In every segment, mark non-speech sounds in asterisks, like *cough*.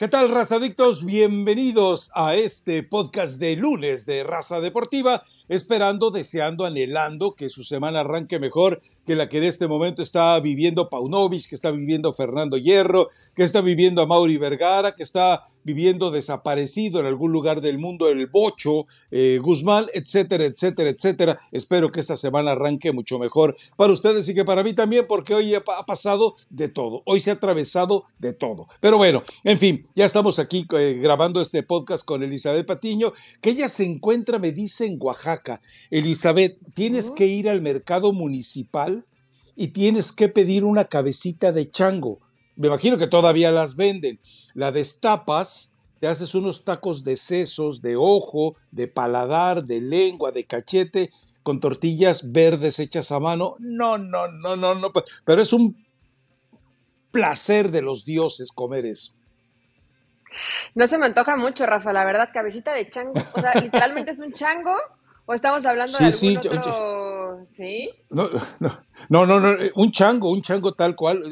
¿Qué tal, razadictos? Bienvenidos a este podcast de lunes de Raza Deportiva, esperando, deseando, anhelando que su semana arranque mejor que la que en este momento está viviendo Paunovic, que está viviendo Fernando Hierro, que está viviendo a Mauri Vergara, que está viviendo desaparecido en algún lugar del mundo, el Bocho, eh, Guzmán, etcétera, etcétera, etcétera. Espero que esta semana arranque mucho mejor para ustedes y que para mí también, porque hoy ha pasado de todo, hoy se ha atravesado de todo. Pero bueno, en fin, ya estamos aquí eh, grabando este podcast con Elizabeth Patiño, que ella se encuentra, me dice, en Oaxaca. Elizabeth, tienes que ir al mercado municipal y tienes que pedir una cabecita de chango me imagino que todavía las venden. La destapas, te haces unos tacos de sesos, de ojo, de paladar, de lengua, de cachete, con tortillas verdes hechas a mano. No, no, no, no, no. Pero es un placer de los dioses comer eso. No se me antoja mucho, Rafa, la verdad, cabecita de chango. O sea, *laughs* literalmente es un chango. ¿O estamos hablando de algún sí, otro... ¿Sí? No, no, no, no, un chango, un chango tal cual.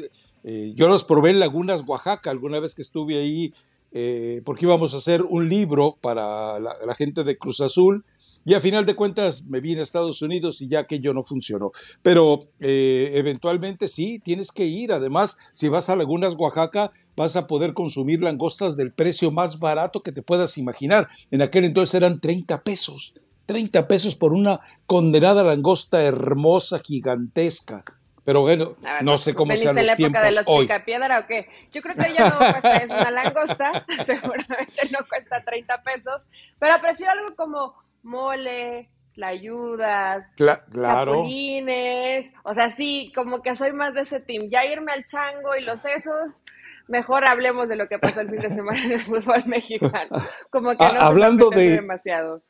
Eh, yo los probé en Lagunas, Oaxaca, alguna vez que estuve ahí, eh, porque íbamos a hacer un libro para la, gente de Cruz Azul. Y a final de cuentas me vine a Estados Unidos y ya aquello no funcionó. Pero eh, eventualmente sí, tienes que ir. Además, si vas a Lagunas, Oaxaca, vas a poder consumir langostas del precio más barato que te puedas imaginar. En aquel entonces eran 30 pesos. 30 pesos por una condenada langosta hermosa, gigantesca. Pero bueno, no sé cómo sean los época de los hoy. o qué? Yo creo que ya no cuesta, es una langosta, *laughs* seguramente no cuesta 30 pesos, pero prefiero algo como mole, tlayudas, Cla claro. o sea, sí, como que soy más de ese team. Ya irme al chango y los sesos, mejor hablemos de lo que pasó el fin de semana en el fútbol mexicano. Como que no hablando de demasiado.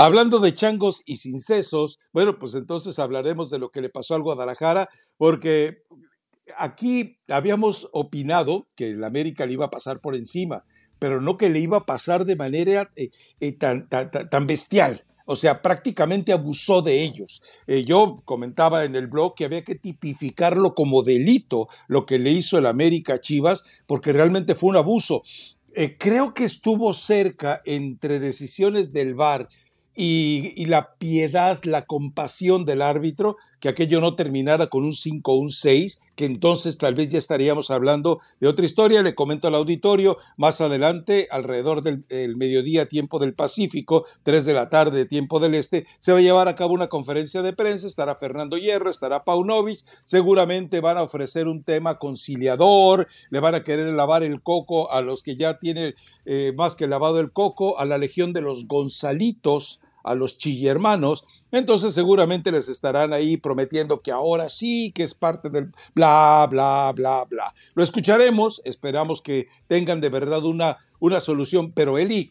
Hablando de changos y sin sesos, bueno, pues entonces hablaremos de lo que le pasó al Guadalajara, porque aquí habíamos opinado que el América le iba a pasar por encima, pero no que le iba a pasar de manera eh, eh, tan, tan, bestial. O sea, prácticamente abusó de ellos. Eh, yo comentaba en el blog que había que tipificarlo como delito lo que le hizo el América a Chivas, porque realmente fue un abuso. creo que estuvo cerca entre decisiones del VAR y, la piedad, la compasión del árbitro, que aquello no terminara con un 5 o un 6, que entonces tal vez ya estaríamos hablando de otra historia. Le comento al auditorio, más adelante, alrededor del mediodía, tiempo del Pacífico, 3 de la tarde, tiempo del Este, se va a llevar a cabo una conferencia de prensa, estará Fernando Hierro, estará Paunovic, seguramente van a ofrecer un tema conciliador, le van a querer lavar el coco a los que ya tienen eh, más que lavado el coco, a la legión de los Gonzalitos, a los chillermanos, entonces seguramente les estarán ahí prometiendo que ahora sí, que es parte del bla, bla, bla, bla. Lo escucharemos, esperamos que tengan de verdad una, una solución, pero Eli,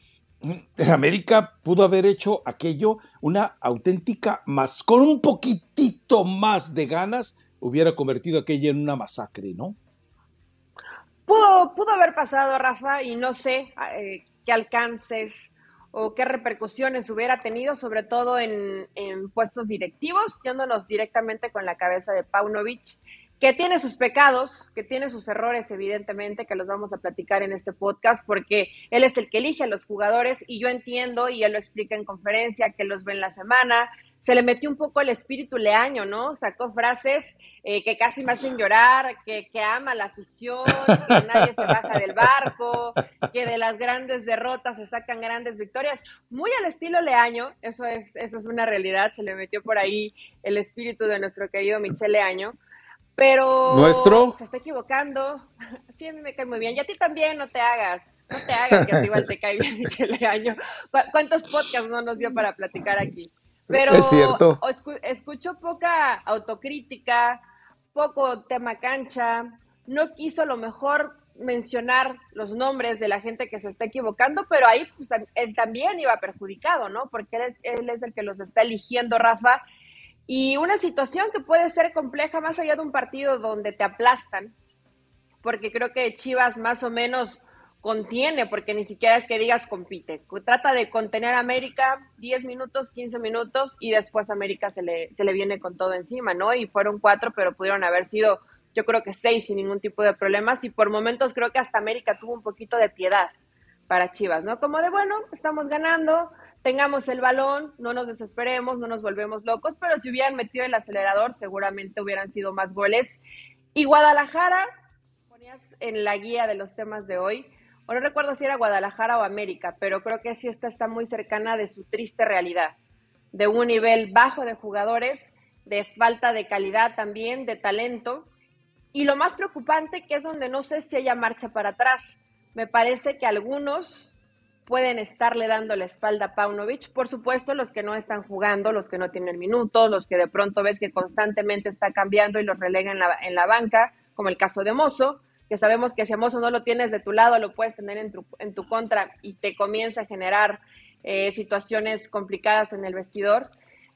América pudo haber hecho aquello una auténtica más, con un poquitito más de ganas, hubiera convertido aquello en una masacre, ¿no? Pudo, pudo haber pasado, Rafa, y no sé eh, qué alcances o qué repercusiones hubiera tenido, sobre todo en, puestos directivos, yéndonos directamente con la cabeza de Paunovic, que tiene sus pecados, que tiene sus errores, evidentemente, que los vamos a platicar en este podcast, porque él es el que elige a los jugadores y yo entiendo, y él lo explica en conferencia, que los ve en la semana, se le metió un poco el espíritu leaño, ¿no? Sacó frases eh, que casi me hacen llorar, que, que, ama la afición, que nadie se baja del barco, que de las grandes derrotas se sacan grandes victorias. Muy al estilo leaño, eso es, eso es una realidad, se le metió por ahí el espíritu de nuestro querido Michel Leaño. Pero ¿Nuestro? se está equivocando. Sí, a mí me cae muy bien. Y a ti también, no te hagas. No te hagas, que a ti igual te cae bien Michel Leaño. ¿Cuántos podcasts no nos dio para platicar aquí? Pero es cierto. escucho poca autocrítica, poco tema cancha, no quiso a lo mejor mencionar los nombres de la gente que se está equivocando, pero ahí pues, él también iba perjudicado, ¿no? Porque él, él, es el que los está eligiendo, Rafa. Y una situación que puede ser compleja más allá de un partido donde te aplastan, porque creo que Chivas más o menos contiene, porque ni siquiera es que digas compite. Trata de contener a América 10 minutos, 15 minutos y después América se le, se le viene con todo encima, ¿no? Y fueron cuatro, pero pudieron haber sido yo creo que seis sin ningún tipo de problemas y por momentos creo que hasta América tuvo un poquito de piedad para Chivas, ¿no? Como de, bueno, estamos ganando, tengamos el balón, no nos desesperemos, no nos volvemos locos, pero si hubieran metido el acelerador seguramente hubieran sido más goles. Y Guadalajara, ponías en la guía de los temas de hoy, no recuerdo si era Guadalajara o América, pero creo que sí esta está muy cercana de su triste realidad, de un nivel bajo de jugadores, de falta de calidad también, de talento, y lo más preocupante que es donde no sé si haya marcha para atrás. Me parece que algunos pueden estarle dando la espalda a Paunovic. Por supuesto, los que no están jugando, los que no tienen minutos, los que de pronto ves que constantemente está cambiando y los relega en la, en la banca, como el caso de Mozo, que sabemos que si a Mozo no lo tienes de tu lado, lo puedes tener en tu, en tu contra y te comienza a generar eh, situaciones complicadas en el vestidor.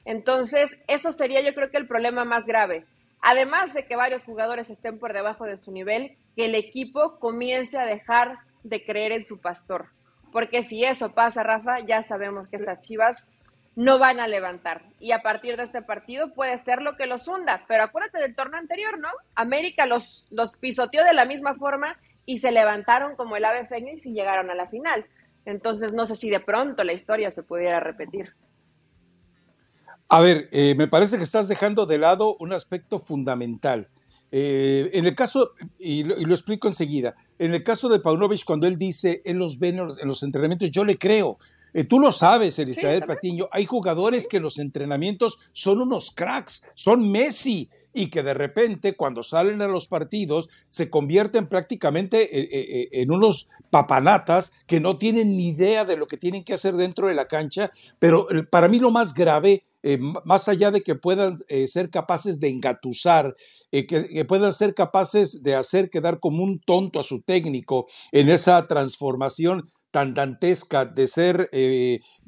Entonces, eso sería yo creo que el problema más grave. Además de que varios jugadores estén por debajo de su nivel, que el equipo comience a dejar de creer en su pastor porque si eso pasa, Rafa, ya sabemos que estas chivas no van a levantar. Y a partir de este partido puede ser lo que los hunda. Pero acuérdate del torneo anterior, ¿no? América los, los pisoteó de la misma forma y se levantaron como el ave fénix y llegaron a la final. Entonces no sé si de pronto la historia se pudiera repetir. A ver, eh, me parece que estás dejando de lado un aspecto fundamental. Eh, en el caso, y lo, explico enseguida, en el caso de Paunovic, cuando él dice, él los ve en los, entrenamientos, yo le creo. Eh, tú lo sabes, Elizabeth Patiño, hay jugadores que en los entrenamientos son unos cracks, son Messi, y que de repente cuando salen a los partidos se convierten prácticamente eh, en unos papanatas que no tienen ni idea de lo que tienen que hacer dentro de la cancha, pero para mí lo más grave eh, más allá de que puedan eh, ser capaces de engatusar, eh, que, puedan ser capaces de hacer quedar como un tonto a su técnico en esa transformación tan dantesca de ser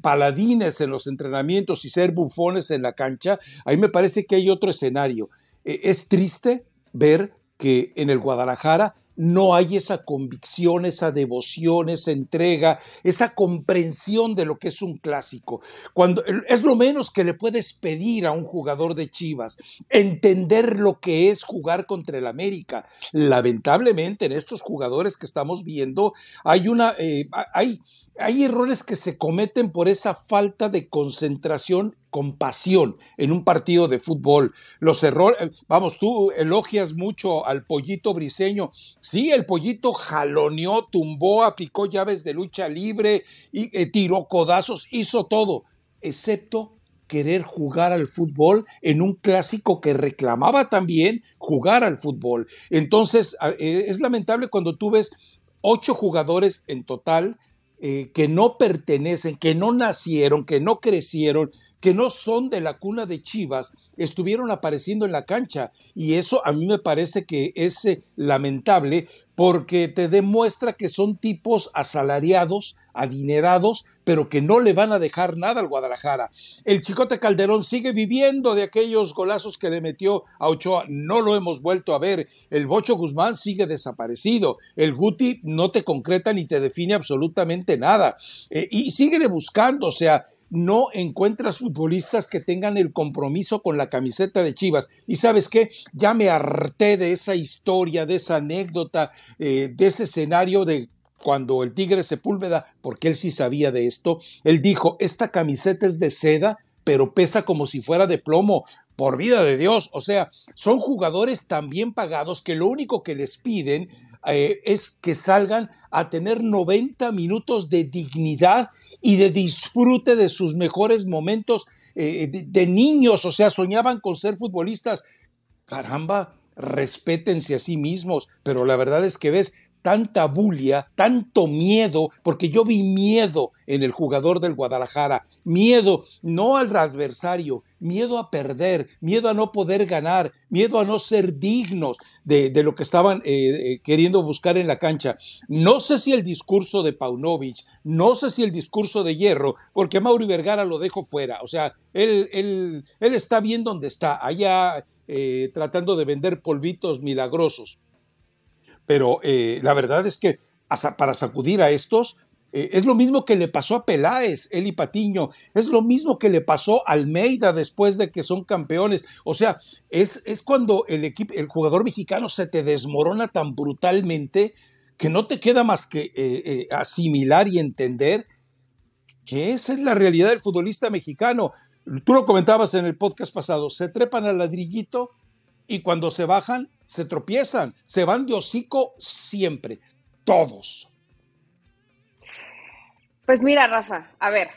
paladines en los entrenamientos y ser bufones en la cancha, ahí me parece que hay otro escenario. es triste ver que en el Guadalajara no hay esa convicción, esa devoción, esa entrega, esa comprensión de lo que es un clásico. Cuando es lo menos que le puedes pedir a un jugador de Chivas, entender lo que es jugar contra el América. Lamentablemente en estos jugadores que estamos viendo hay una eh, hay hay errores que se cometen por esa falta de concentración con pasión en un partido de fútbol. Los errores, eh, vamos, tú elogias mucho al pollito briseño. Sí, el pollito jaloneó, tumbó, aplicó llaves de lucha libre, y, eh, tiró codazos, hizo todo, excepto querer jugar al fútbol en un clásico que reclamaba también jugar al fútbol. Entonces, eh, es lamentable cuando tú ves ocho jugadores en total eh, que no pertenecen, que no nacieron, que no crecieron, que no son de la cuna de Chivas, estuvieron apareciendo en la cancha. Y eso a mí me parece que es eh, lamentable porque te demuestra que son tipos asalariados, adinerados, pero que no le van a dejar nada al Guadalajara. El Chicote Calderón sigue viviendo de aquellos golazos que le metió a Ochoa, no lo hemos vuelto a ver. El Bocho Guzmán sigue desaparecido. El Guti no te concreta ni te define absolutamente nada. Eh, y sigue buscando, o sea, no encuentras futbolistas que tengan el compromiso con la camiseta de Chivas. Y sabes qué, ya me harté de esa historia, de esa anécdota, eh, de ese escenario de cuando el Tigre Sepúlveda, porque él sí sabía de esto, él dijo, esta camiseta es de seda, pero pesa como si fuera de plomo. Por vida de Dios, o sea, son jugadores tan bien pagados que lo único que les piden eh, es que salgan a tener 90 minutos de dignidad y de disfrute de sus mejores momentos eh, de, niños, o sea, soñaban con ser futbolistas. Caramba, respétense a sí mismos, pero la verdad es que ves tanta bulia, tanto miedo, porque yo vi miedo en el jugador del Guadalajara, miedo no al adversario, miedo a perder, miedo a no poder ganar, miedo a no ser dignos de, lo que estaban eh, eh, queriendo buscar en la cancha. No sé si el discurso de Paunovic, no sé si el discurso de Hierro, porque Mauri Vergara lo dejo fuera, o sea, él, está bien donde está, allá eh, tratando de vender polvitos milagrosos pero eh, la verdad es que para sacudir a estos, Eh, es lo mismo que le pasó a Peláez, Eli Patiño, es lo mismo que le pasó a Almeida después de que son campeones. O sea, es, es cuando el, equipo, el jugador mexicano se te desmorona tan brutalmente que no te queda más que eh, asimilar y entender que esa es la realidad del futbolista mexicano. Tú lo comentabas en el podcast pasado, se trepan al ladrillito y cuando se bajan, se tropiezan, se van de hocico siempre, todos. Pues mira, Rafa, a ver,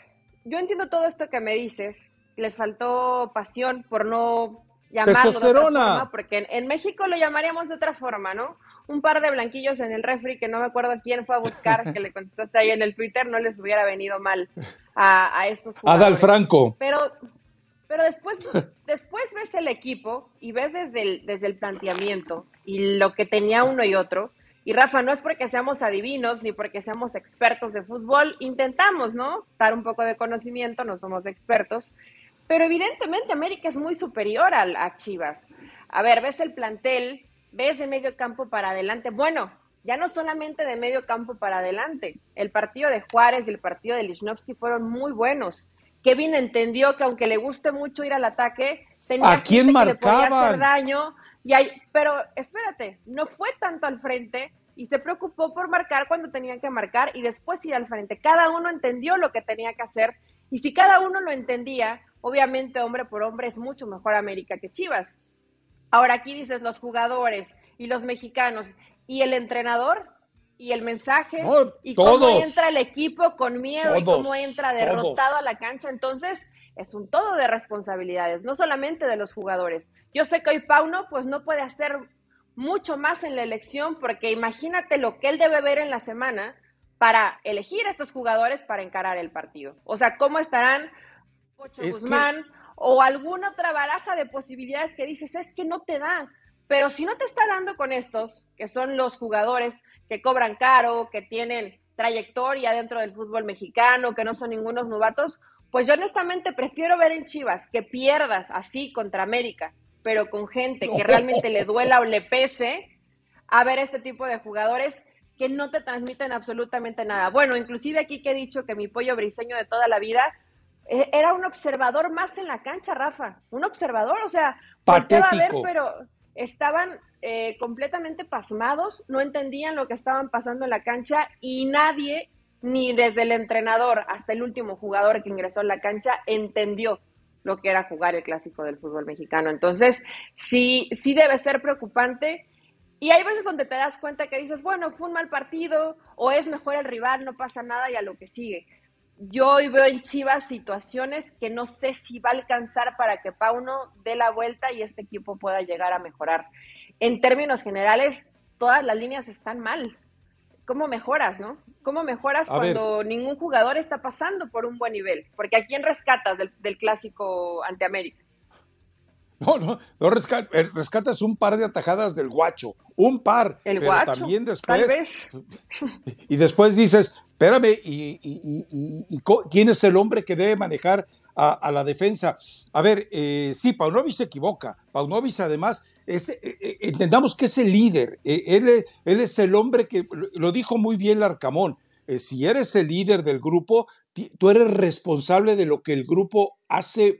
yo entiendo todo esto que me dices, les faltó pasión por no llamarlo de otra forma, porque en, México lo llamaríamos de otra forma, ¿no? Un par de blanquillos en el refri que no me acuerdo quién fue a buscar, que le contestaste ahí en el Twitter, no les hubiera venido mal a, a estos jugadores. Adal Franco. Pero, pero después, después ves el equipo y ves desde el, desde el planteamiento y lo que tenía uno y otro, y Rafa, no es porque seamos adivinos ni porque seamos expertos de fútbol, intentamos, ¿no? Dar un poco de conocimiento, no somos expertos, pero evidentemente América es muy superior a, a Chivas. A ver, ves el plantel, ves de medio campo para adelante. Bueno, ya no solamente de medio campo para adelante. El partido de Juárez y el partido de Lichnowsky fueron muy buenos. Kevin entendió que aunque le guste mucho ir al ataque, tenía ¿A quién que le podía hacer daño y hay, pero espérate, no fue tanto al frente y se preocupó por marcar cuando tenían que marcar y después ir al frente. Cada uno entendió lo que tenía que hacer y si cada uno lo entendía, obviamente hombre por hombre es mucho mejor América que Chivas. Ahora aquí dices los jugadores y los mexicanos y el entrenador y el mensaje y cómo entra el equipo con miedo y cómo entra derrotado a la cancha. Entonces, es un todo de responsabilidades, no solamente de los jugadores. Yo sé que hoy Pauno pues no puede hacer mucho más en la elección porque imagínate lo que él debe ver en la semana para elegir a estos jugadores para encarar el partido. O sea, cómo estarán Pocho Guzmán o alguna otra baraja de posibilidades que dices, es que no te da. Pero si no te está dando con estos, que son los jugadores que cobran caro, que tienen trayectoria dentro del fútbol mexicano, que no son ningunos novatos, pues yo honestamente prefiero ver en Chivas que pierdas así contra América, pero con gente que realmente le duela o le pese, a ver este tipo de jugadores que no te transmiten absolutamente nada. Bueno, inclusive aquí que he dicho que mi pollo briseño de toda la vida eh, era un observador más en la cancha, Rafa. Un observador, o sea, patético. A ver, pero estaban eh, completamente pasmados, no entendían lo que estaban pasando en la cancha y nadie ni desde el entrenador hasta el último jugador que ingresó a la cancha entendió lo que era jugar el clásico del fútbol mexicano. Entonces, sí, sí debe ser preocupante. Y hay veces donde te das cuenta que dices, bueno, fue un mal partido, o es mejor el rival, no pasa nada y a lo que sigue. Yo hoy veo en Chivas situaciones que no sé si va a alcanzar para que Pauno dé la vuelta y este equipo pueda llegar a mejorar. En términos generales, todas las líneas están mal. ¿cómo mejoras, no? ¿Cómo mejoras cuando ningún jugador está pasando por un buen nivel? Porque ¿a quién rescatas del, clásico ante América? *laughs* No, no, no eh, rescatas un par de atajadas del guacho, un par, ¿El pero también después. *laughs* Y después dices, espérame, ¿y, quién es el hombre que debe manejar a, la defensa? A ver, eh, sí, Paunovic se equivoca. Paunovic además eh, eh, entendamos que es el líder, eh, él, él, es el hombre que, lo dijo muy bien Larcamón, si eres el líder del grupo, tú eres responsable de lo que el grupo hace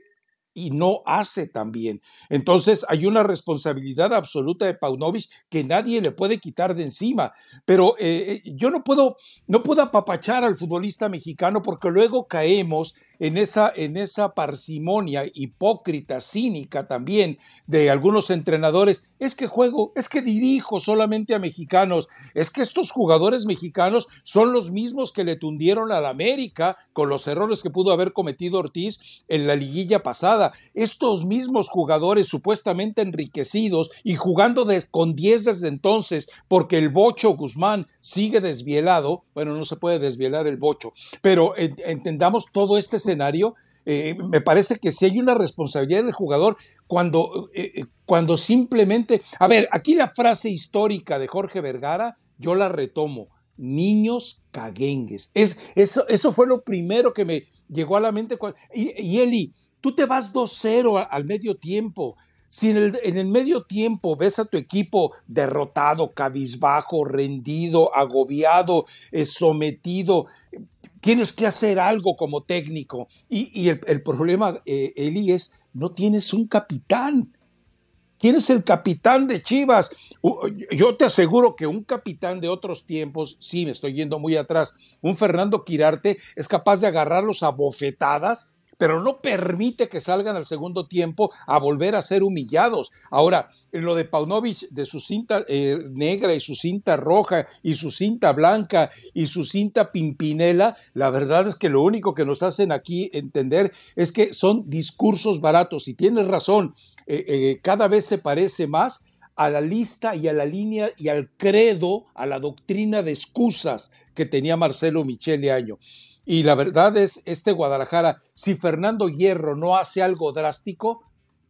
y no hace también. Entonces hay una responsabilidad absoluta de Paunovic que nadie le puede quitar de encima. Pero yo no puedo, no puedo apapachar al futbolista mexicano porque luego caemos en esa, en esa parsimonia hipócrita, cínica también de algunos entrenadores, es que juego, es que dirijo solamente a mexicanos, es que estos jugadores mexicanos son los mismos que le tundieron a la América con los errores que pudo haber cometido Ortiz en la liguilla pasada. Estos mismos jugadores supuestamente enriquecidos y jugando con 10 desde entonces, porque el Bocho Guzmán sigue desvielado, bueno, no se puede desvielar el Bocho, pero entendamos todo este escenario, eh, me parece que si hay una responsabilidad del jugador cuando, eh, eh, cuando simplemente, a ver, aquí la frase histórica de Jorge Vergara, yo la retomo, niños caguengues. Es, eso, eso fue lo primero que me llegó a la mente. y, Eli, tú te vas 2-0 al medio tiempo. Si en el, en el, medio tiempo ves a tu equipo derrotado, cabizbajo, rendido, agobiado, sometido, tienes que hacer algo como técnico. Y, el, problema, eh, Eli, es no tienes un capitán. ¿Quién es el capitán de Chivas? Yo te aseguro que un capitán de otros tiempos, sí, me estoy yendo muy atrás, un Fernando Quirarte es capaz de agarrarlos a bofetadas pero no permite que salgan al segundo tiempo a volver a ser humillados. Ahora, en lo de Paunovic, de su cinta eh, negra y su cinta roja y su cinta blanca y su cinta pimpinela, la verdad es que lo único que nos hacen aquí entender es que son discursos baratos. Y tienes razón, eh, eh, cada vez se parece más a la lista y a la línea y al credo, a la doctrina de excusas que tenía Marcelo Michele Año. Y la verdad es, este Guadalajara, si Fernando Hierro no hace algo drástico,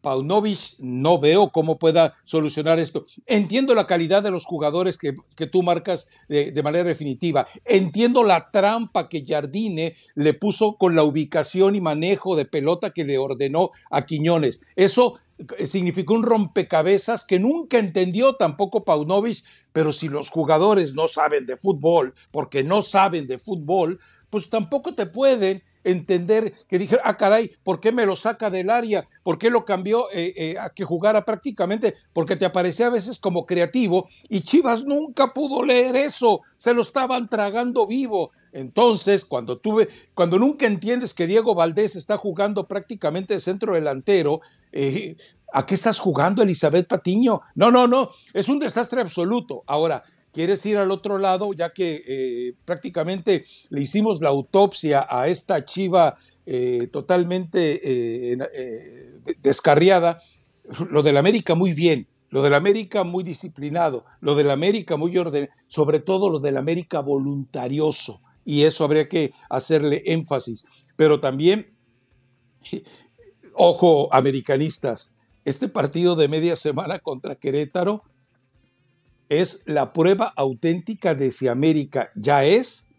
Paunovic no veo cómo pueda solucionar esto. Entiendo la calidad de los jugadores que, tú marcas de, de, manera definitiva. Entiendo la trampa que Jardine le puso con la ubicación y manejo de pelota que le ordenó a Quiñones. Eso significó un rompecabezas que nunca entendió tampoco Paunovic, pero si los jugadores no saben de fútbol, porque no saben de fútbol, pues tampoco te pueden entender que dije, ah, caray, ¿por qué me lo saca del área? ¿Por qué lo cambió eh, eh, a que jugara prácticamente? Porque te aparecía a veces como creativo y Chivas nunca pudo leer eso, se lo estaban tragando vivo. Entonces, cuando tuve, cuando nunca entiendes que Diego Valdés está jugando prácticamente de centro delantero, eh, ¿a qué estás jugando, Elizabeth Patiño? No, no, no, es un desastre absoluto. Ahora, quieres ir al otro lado, ya que eh, prácticamente le hicimos la autopsia a esta chiva eh, totalmente eh, descarriada, lo del América muy bien, lo del América muy disciplinado, lo del América muy ordenado, sobre todo lo del América voluntarioso, y eso habría que hacerle énfasis. Pero también, ojo, americanistas, este partido de media semana contra Querétaro es la prueba auténtica de si América ya es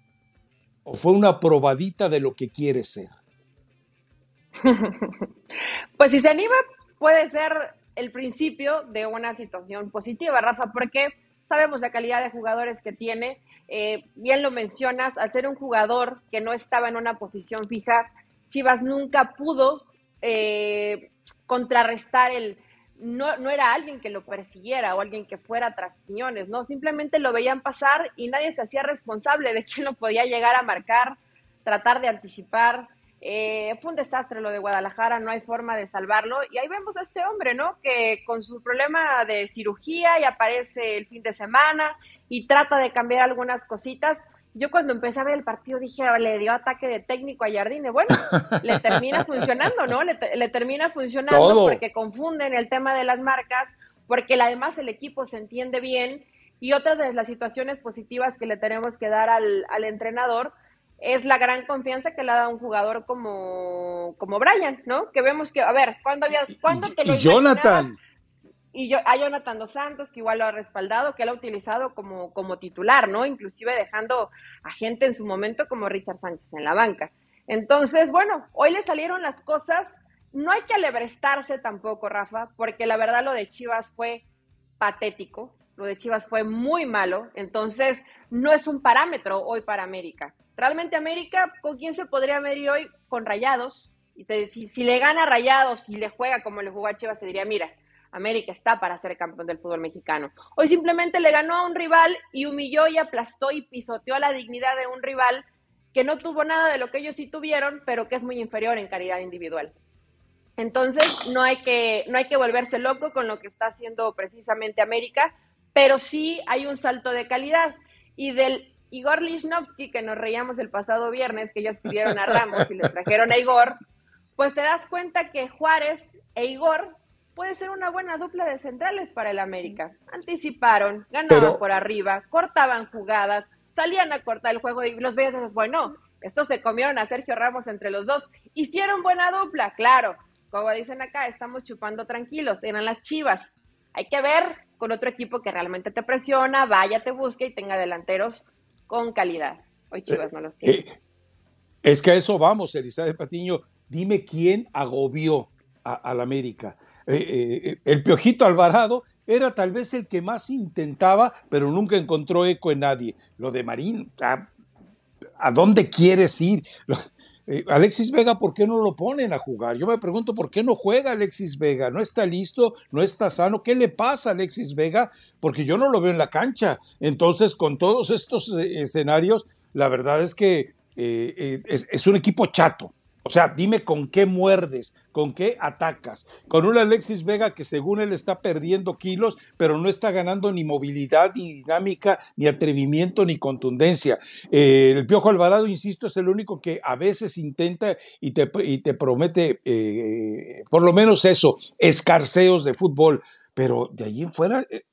o fue una probadita de lo que quiere ser. *laughs* Pues si se anima, puede ser el principio de una situación positiva, Rafa, porque sabemos la calidad de jugadores que tiene. Eh, bien lo mencionas, al ser un jugador que no estaba en una posición fija, Chivas nunca pudo eh, contrarrestar el, no, no, era alguien que lo persiguiera o alguien que fuera tras Quiñones, ¿no? Simplemente lo veían pasar y nadie se hacía responsable de quién lo podía llegar a marcar, tratar de anticipar. Eh, fue un desastre lo de Guadalajara, no hay forma de salvarlo. Y ahí vemos a este hombre, ¿no? Que con su problema de cirugía y aparece el fin de semana y trata de cambiar algunas cositas yo cuando empecé a ver el partido dije, ah, le dio ataque de técnico a Jardine. Bueno, *laughs* le termina funcionando, ¿no? Le, termina funcionando porque confunden el tema de las marcas, porque además el equipo se entiende bien. Y otra de las situaciones positivas que le tenemos que dar al, entrenador es la gran confianza que le ha dado un jugador como, como Brian, ¿no? Que vemos que, a ver, ¿cuándo, había, ¿cuándo te lo Jonathan y yo, a Jonathan Dos Santos, que igual lo ha respaldado, que él ha utilizado como, como titular, ¿no? Inclusive dejando a gente en su momento como Richard Sánchez en la banca. Entonces, bueno, hoy le salieron las cosas. No hay que alebrestarse tampoco, Rafa, porque la verdad lo de Chivas fue patético, lo de Chivas fue muy malo, entonces no es un parámetro hoy para América. Realmente América, ¿con quién se podría medir hoy? Con Rayados. Y si, si le gana Rayados y le juega como le jugó a Chivas, te diría, mira, América está para ser campeón del fútbol mexicano. Hoy simplemente le ganó a un rival y humilló y aplastó y pisoteó la dignidad de un rival que no tuvo nada de lo que ellos sí tuvieron, pero que es muy inferior en calidad individual. Entonces, no hay que, no hay que volverse loco con lo que está haciendo precisamente América, pero sí hay un salto de calidad. Y del Igor Lichnowsky, que nos reíamos el pasado viernes, que ellos pidieron a Ramos y les trajeron a Igor, pues te das cuenta que Juárez e Igor puede ser una buena dupla de centrales para el América. Anticiparon, ganaban por arriba, cortaban jugadas, salían a cortar el juego y los veías y bueno, estos se comieron a Sergio Ramos entre los dos. Hicieron buena dupla, claro. Como dicen acá, estamos chupando tranquilos, eran las chivas. Hay que ver con otro equipo que realmente te presiona, vaya, te busque y tenga delanteros con calidad. Hoy Chivas no los tiene. Eh, es que a eso vamos, Elizabeth Patiño. Dime quién agobió al América. Eh, eh, el Piojito Alvarado era tal vez el que más intentaba, pero nunca encontró eco en nadie. Lo de Marín, ¿A dónde quieres ir? Eh, Alexis Vega, ¿por qué no lo ponen a jugar? Yo me pregunto, ¿por qué no juega Alexis Vega? ¿No está listo? ¿No está sano? ¿Qué le pasa a Alexis Vega? Porque yo no lo veo en la cancha. Entonces, con todos estos eh, escenarios, la verdad es que eh, es un equipo chato. O sea, dime con qué muerdes, con qué atacas. Con un Alexis Vega que según él está perdiendo kilos, pero no está ganando ni movilidad, ni dinámica, ni atrevimiento, ni contundencia. Eh, el Piojo Alvarado, insisto, es el único que a veces intenta y te, te promete, eh, por lo menos eso, escarceos de fútbol. Pero de allí en fuera eh,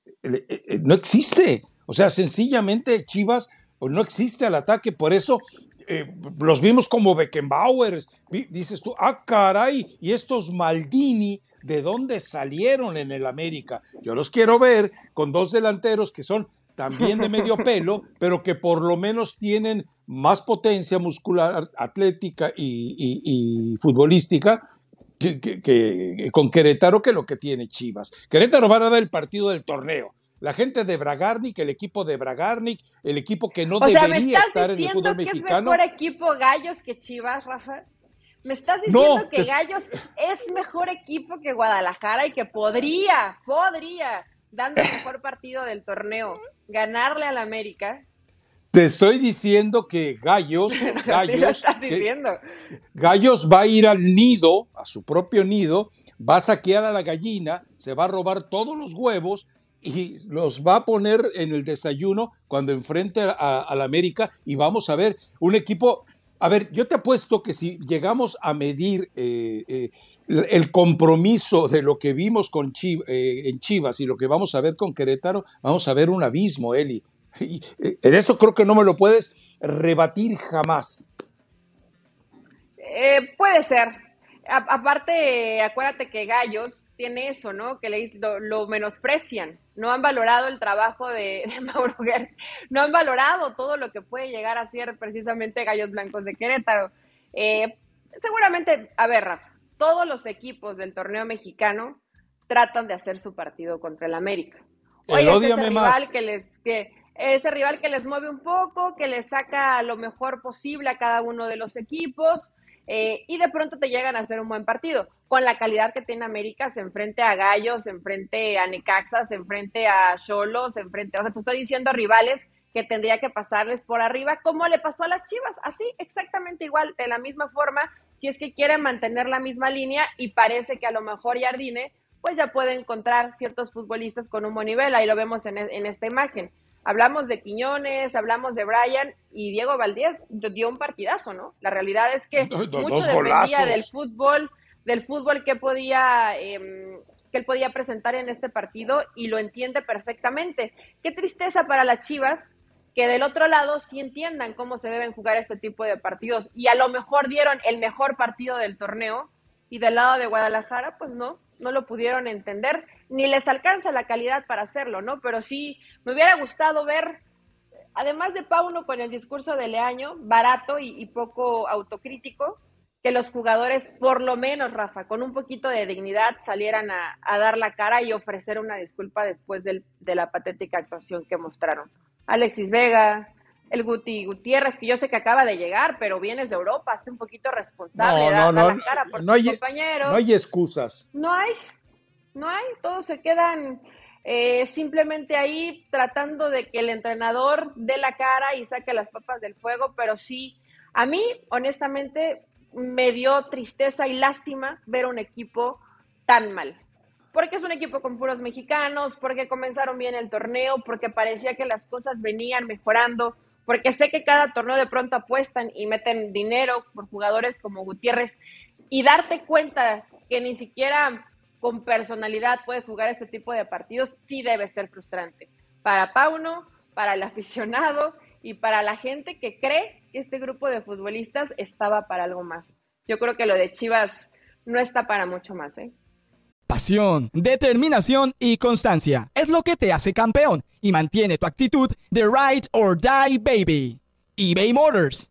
no existe. O sea, sencillamente Chivas no existe al ataque. Por eso eh, los vimos como Beckenbauer, dices tú, ah, caray, y estos Maldini, ¿de dónde salieron en el América? Yo los quiero ver con dos delanteros que son también de medio *laughs* pelo, pero que por lo menos tienen más potencia muscular, atlética y, futbolística que, con Querétaro que lo que tiene Chivas. Querétaro va a dar el partido del torneo la gente de Bragarnik, el equipo de Bragarnik, el equipo que no debería estar en el fútbol mexicano. ¿Es mejor equipo Gallos que Chivas, Rafa? ¿Me estás diciendo que Gallos es mejor equipo que Guadalajara y que podría, podría, dando el mejor partido del torneo, ganarle al América? Te estoy diciendo que Gallos, *laughs* Gallos, Gallos va a ir al nido, a su propio nido, va a saquear a la gallina, se va a robar todos los huevos y los va a poner en el desayuno cuando enfrente a, la América y vamos a ver un equipo. A ver, yo te apuesto que si llegamos a medir eh, eh, el compromiso de lo que vimos con eh, en Chivas y lo que vamos a ver con Querétaro, vamos a ver un abismo, Eli. en eso creo que no me lo puedes rebatir jamás. puede ser, aparte, acuérdate que Gallos tiene eso, ¿no? Que le, lo, menosprecian. No han valorado el trabajo *laughs* de, Mauro Guerra. No han valorado todo lo que puede llegar a ser precisamente Gallos Blancos de Querétaro. Eh, seguramente, a ver, Rafa, todos los equipos del torneo mexicano tratan de hacer su partido contra el América. Oye, ese rival que les, que, ese rival que les mueve un poco, que les saca lo mejor posible a cada uno de los equipos eh, y de pronto te llegan a hacer un buen partido. Con la calidad que tiene América, se enfrente a Gallos, se enfrente a Necaxa, se enfrente a Cholos, se enfrente, o sea, te estoy diciendo rivales que tendría que pasarles por arriba, como le pasó a las Chivas, así exactamente igual, de la misma forma, si es que quieren mantener la misma línea y parece que a lo mejor Jardine, pues ya puede encontrar ciertos futbolistas con un buen nivel, ahí lo vemos en, en esta imagen. Hablamos de Quiñones, hablamos de Brian y Diego Valdés dio un partidazo, ¿no? La realidad es que mucho dependía del fútbol, del fútbol que podía, em, que él podía presentar en este partido y lo entiende perfectamente. Qué tristeza para las Chivas que del otro lado sí entiendan cómo se deben jugar este tipo de partidos y a lo mejor dieron el mejor partido del torneo y del lado de Guadalajara, pues no, no lo pudieron entender, ni les alcanza la calidad para hacerlo, ¿no? Pero sí, me hubiera gustado ver, además de Pauno con el discurso de Leaño, barato y, poco autocrítico, que los jugadores, por lo menos, Rafa, con un poquito de dignidad, salieran a, dar la cara y ofrecer una disculpa después de la patética actuación que mostraron. Alexis Vega, el Guti Gutiérrez, que yo sé que acaba de llegar, pero vienes de Europa, hazte un poquito responsable, no, no, no, cara por no hay, compañeros. No hay excusas. No hay, no hay, todos se quedan eh, simplemente ahí tratando de que el entrenador dé la cara y saque las papas del fuego, pero sí, a mí, honestamente, me dio tristeza y lástima ver un equipo tan mal. Porque es un equipo con puros mexicanos, porque comenzaron bien el torneo, porque parecía que las cosas venían mejorando porque sé que cada torneo de pronto apuestan y meten dinero por jugadores como Gutiérrez y darte cuenta que ni siquiera con personalidad puedes jugar este tipo de partidos, sí debe ser frustrante. Para Pauno, para el *laughs* aficionado y para la gente que cree que este grupo de futbolistas estaba para algo más. Yo creo que lo de Chivas no está para mucho más, ¿eh? Pasión, determinación y constancia es lo que te hace campeón y mantiene tu actitud de ride or die baby. eBay Motors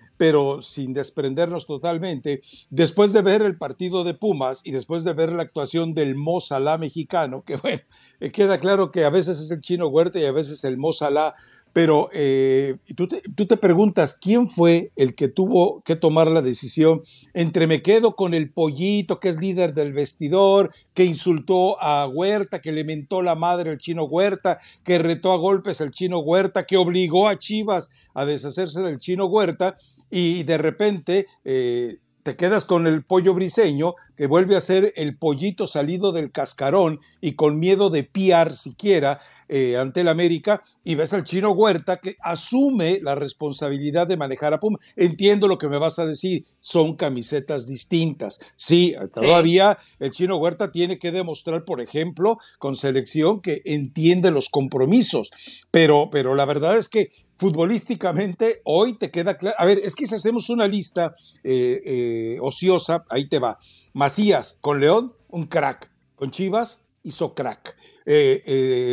pero sin desprendernos totalmente, después de ver el partido de Pumas y después de ver la actuación del Mozalá mexicano, que *laughs* bueno, eh, queda claro que a veces es el chino Huerta y a veces el Mozalá, pero eh, tú, te, preguntas quién fue el que tuvo que tomar la decisión entre me quedo con el pollito que es líder del vestidor, que insultó a Huerta, que le mentó la madre al chino Huerta, que retó a golpes al chino Huerta, que obligó a Chivas a deshacerse del chino Huerta y de repente eh, te quedas con el pollo briseño, que vuelve a ser el pollito salido del cascarón y con miedo de piar siquiera eh, ante el América, y ves al chino Huerta que asume la responsabilidad de manejar a Puma. Entiendo lo que me vas a decir, son camisetas distintas. Sí, todavía el chino Huerta tiene que demostrar, por ejemplo, con selección que entiende los compromisos, pero, pero la verdad es que futbolísticamente hoy te queda claro. A ver, es que si hacemos una lista eh, eh, ociosa, ahí te va. Macías con León, un crack. Con Chivas, hizo crack. Eh,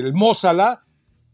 el Mozala,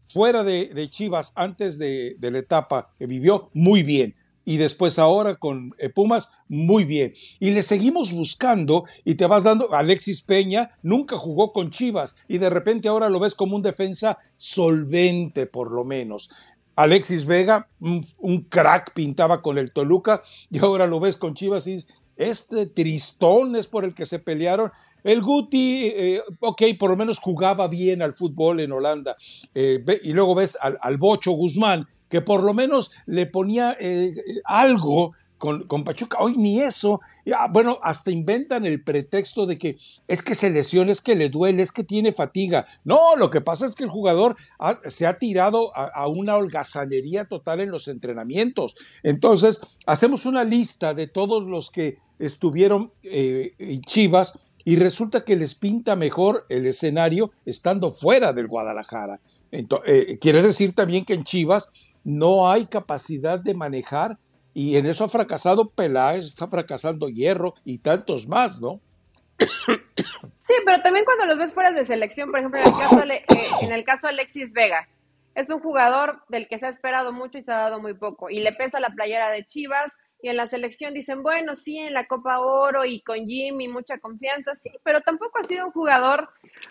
fuera de, Chivas, antes de, la etapa que vivió, muy bien. Y después ahora con Pumas, muy bien. Y le seguimos buscando y te vas dando, Alexis Peña nunca jugó con Chivas y de repente ahora lo ves como un defensa solvente por lo menos. Alexis Vega, un, crack, pintaba con el Toluca y ahora lo ves con Chivas y este tristón es por el que se pelearon. El Guti, eh, ok, por lo menos jugaba bien al fútbol en Holanda. Eh, y luego ves al, Bocho Guzmán, que por lo menos le ponía eh, algo con, Pachuca. Hoy ni eso. Ah, bueno, hasta inventan el pretexto de que es que se lesiona, es que le duele, es que tiene fatiga. No, lo que pasa es que el jugador se ha tirado a, una holgazanería total en los entrenamientos. Entonces, hacemos una lista de todos los que estuvieron eh, en Chivas y resulta que les pinta mejor el escenario estando fuera del Guadalajara. Eh, quiere decir también que en Chivas no hay capacidad de manejar y en eso ha fracasado Peláez, está fracasando Hierro y tantos más, ¿no? Sí, pero también cuando los ves fuera de selección, por ejemplo, en el caso, eh, en el caso de Alexis Vega, es un jugador del que se ha esperado mucho y se ha dado muy poco. Y le pesa la playera de Chivas y en la selección dicen, bueno, sí, en la Copa Oro y con Jimmy mucha confianza, sí, pero tampoco ha sido un jugador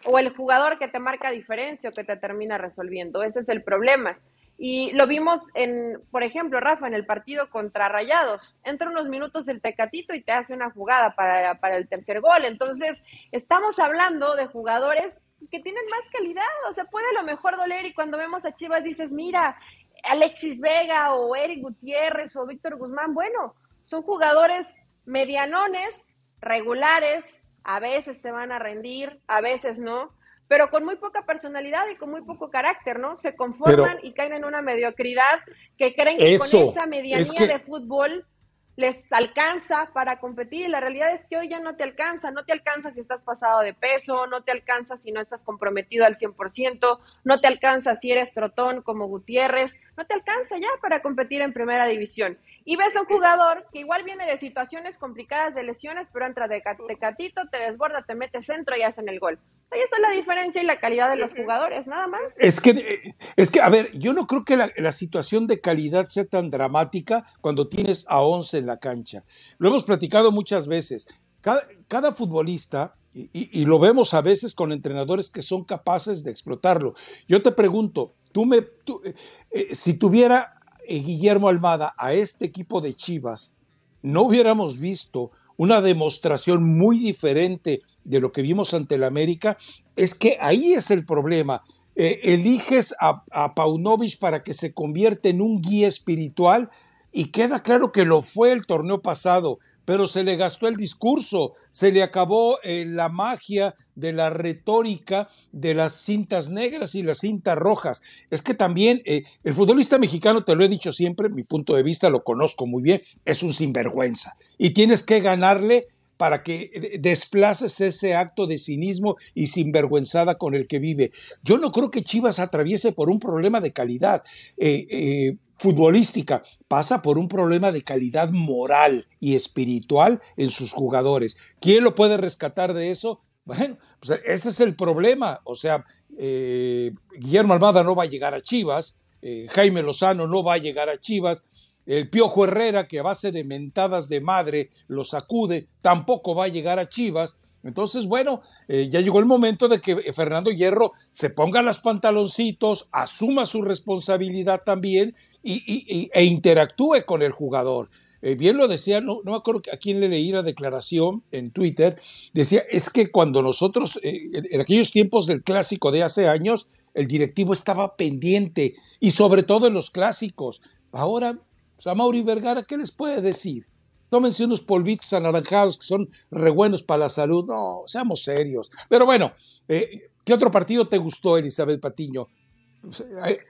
o el jugador que te marca diferencia o que te termina resolviendo. Ese es el problema. Y lo vimos en, por ejemplo, Rafa, en el partido contra Rayados. Entra unos minutos el Tecatito y te hace una jugada para, para el tercer gol. Entonces, estamos hablando de jugadores que tienen más calidad. O sea, puede a lo mejor doler y cuando vemos a Chivas dices, mira, Alexis Vega o Eric Gutiérrez o Víctor Guzmán, bueno, son jugadores medianones, regulares, a veces te van a rendir, a veces no pero con muy poca personalidad y con muy poco carácter, ¿no? Se conforman y caen en una mediocridad que creen que con esa medianía de fútbol les alcanza para competir y la realidad es que hoy ya no te alcanza, no te alcanza si estás pasado de peso, no te alcanza si no estás comprometido al 100%, no te alcanza si eres trotón como Gutiérrez, no te alcanza ya para competir en primera división. Y ves a un jugador que igual viene de situaciones complicadas de lesiones, pero entra de, catito, te desborda, te mete centro y hacen el gol. Ahí está la diferencia y la calidad de los jugadores, nada más. Es que, es que a ver, yo no creo que la, situación de calidad sea tan dramática cuando tienes a 11 en la cancha. Lo hemos platicado muchas veces. Cada, futbolista, y, lo vemos a veces con entrenadores que son capaces de explotarlo. Yo te pregunto, tú me, eh, eh, si tuviera eh, Guillermo Almada a este equipo de Chivas, no hubiéramos visto una demostración muy diferente de lo que vimos ante el América, es que ahí es el problema. Eh, eliges a, a Paunovic para que se convierta en un guía espiritual y queda claro que lo fue el torneo pasado, pero se le gastó el discurso, se le acabó eh, la magia de la retórica de las cintas negras y las cintas rojas. Es que también eh, el futbolista mexicano, te lo he dicho siempre, mi punto de vista lo conozco muy bien, es un sinvergüenza y tienes que ganarle para que eh, desplaces ese acto de cinismo y sinvergüenzada con el que vive. Yo no creo que Chivas atraviese por un problema de calidad eh, futbolística, pasa por un problema de calidad moral y espiritual en sus jugadores. ¿Quién lo puede rescatar de eso? Bueno, pues ese es el problema. O sea, Guillermo Almada no va a llegar a Chivas, Jaime Lozano no va a llegar a Chivas, el Piojo Herrera, que a base de mentadas de madre lo sacude, tampoco va a llegar a Chivas. Entonces, bueno, eh, ya llegó el momento de que Fernando Hierro se ponga los pantaloncitos, asuma su responsabilidad también y, e interactúe con el jugador. Eh, bien lo decía, no, no me acuerdo a quién le leí la declaración en Twitter, decía, es que cuando nosotros, eh, en aquellos tiempos del clásico de hace años, el directivo estaba pendiente y sobre todo en los clásicos. Ahora o sea, Mauri Vergara, ¿qué les puede decir? Tómense unos polvitos anaranjados que son re buenos para la salud. No, seamos serios. Pero bueno, eh, ¿qué otro partido te gustó, Elizabeth Patiño?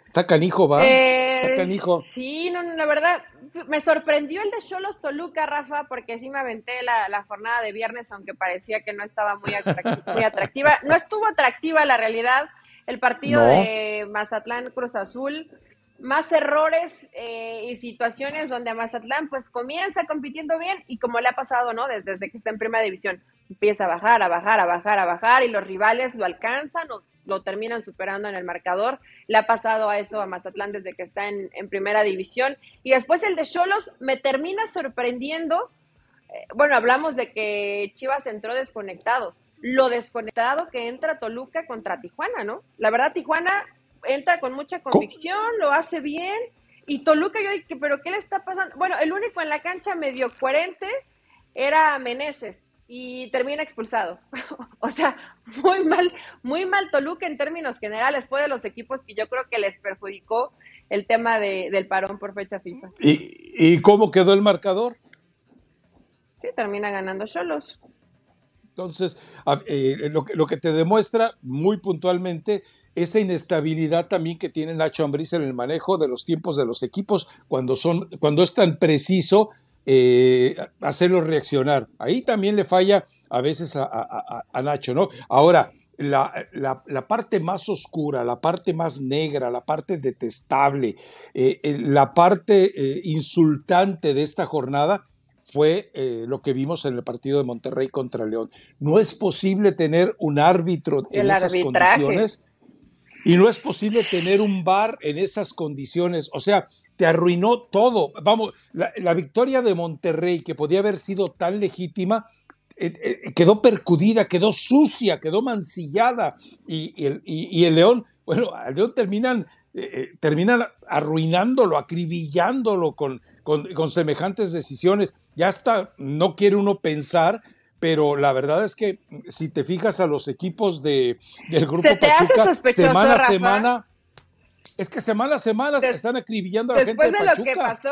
Está canijo, ¿va? Está eh, canijo. Sí, no, la verdad, me sorprendió el de Cholos Toluca, Rafa, porque sí me aventé la, jornada de viernes, aunque parecía que no estaba muy, *laughs* atractiva. No estuvo atractiva la realidad. El partido de Mazatlán Cruz Azul más errores eh, y situaciones donde Mazatlán pues comienza compitiendo bien y como le ha pasado, ¿no? Desde, que está en primera división, empieza a bajar, a bajar, a bajar, a bajar y los rivales lo alcanzan o lo terminan superando en el marcador. Le ha pasado a eso a Mazatlán desde que está en, primera división. Y después el de Cholos me termina sorprendiendo. Eh, bueno, hablamos de que Chivas entró desconectado. Lo desconectado que entra Toluca contra Tijuana, ¿no? La verdad, Tijuana entra con mucha convicción, lo hace bien. Y Toluca, yo dije, pero ¿qué le está pasando? Bueno, el único en la cancha medio coherente era Meneses y termina expulsado. *laughs* o sea, muy mal, muy mal Toluca en términos generales. Fue de los equipos que yo creo que les perjudicó el tema de, del parón por fecha FIFA. ¿Y, ¿Y cómo quedó el marcador? Sí, termina ganando Cholos. Entonces, eh, lo, que, te demuestra muy puntualmente esa inestabilidad también que tiene Nacho Ambriz en el manejo de los tiempos de los equipos cuando, son, cuando es tan preciso eh, hacerlo reaccionar. Ahí también le falla a veces a, Nacho, ¿no? Ahora, la, parte más oscura, la parte más negra, la parte detestable, eh, la parte insultante de esta jornada fue eh, lo que vimos en el partido de Monterrey contra León. No es posible tener un árbitro en esas condiciones y no es posible tener un bar en esas condiciones. O sea, te arruinó todo. Vamos, la, victoria de Monterrey, que podía haber sido tan legítima, eh, eh, quedó percudida, quedó sucia, quedó mancillada. Y, el, y el León, bueno, al León terminan eh, eh, terminan arruinándolo, acribillándolo con, con, semejantes decisiones. Ya hasta no quiere uno pensar, pero la verdad es que si te fijas a los equipos de, del grupo Pachuca, semana a semana, es que semana a semana están acribillando a la gente de, de lo que pasó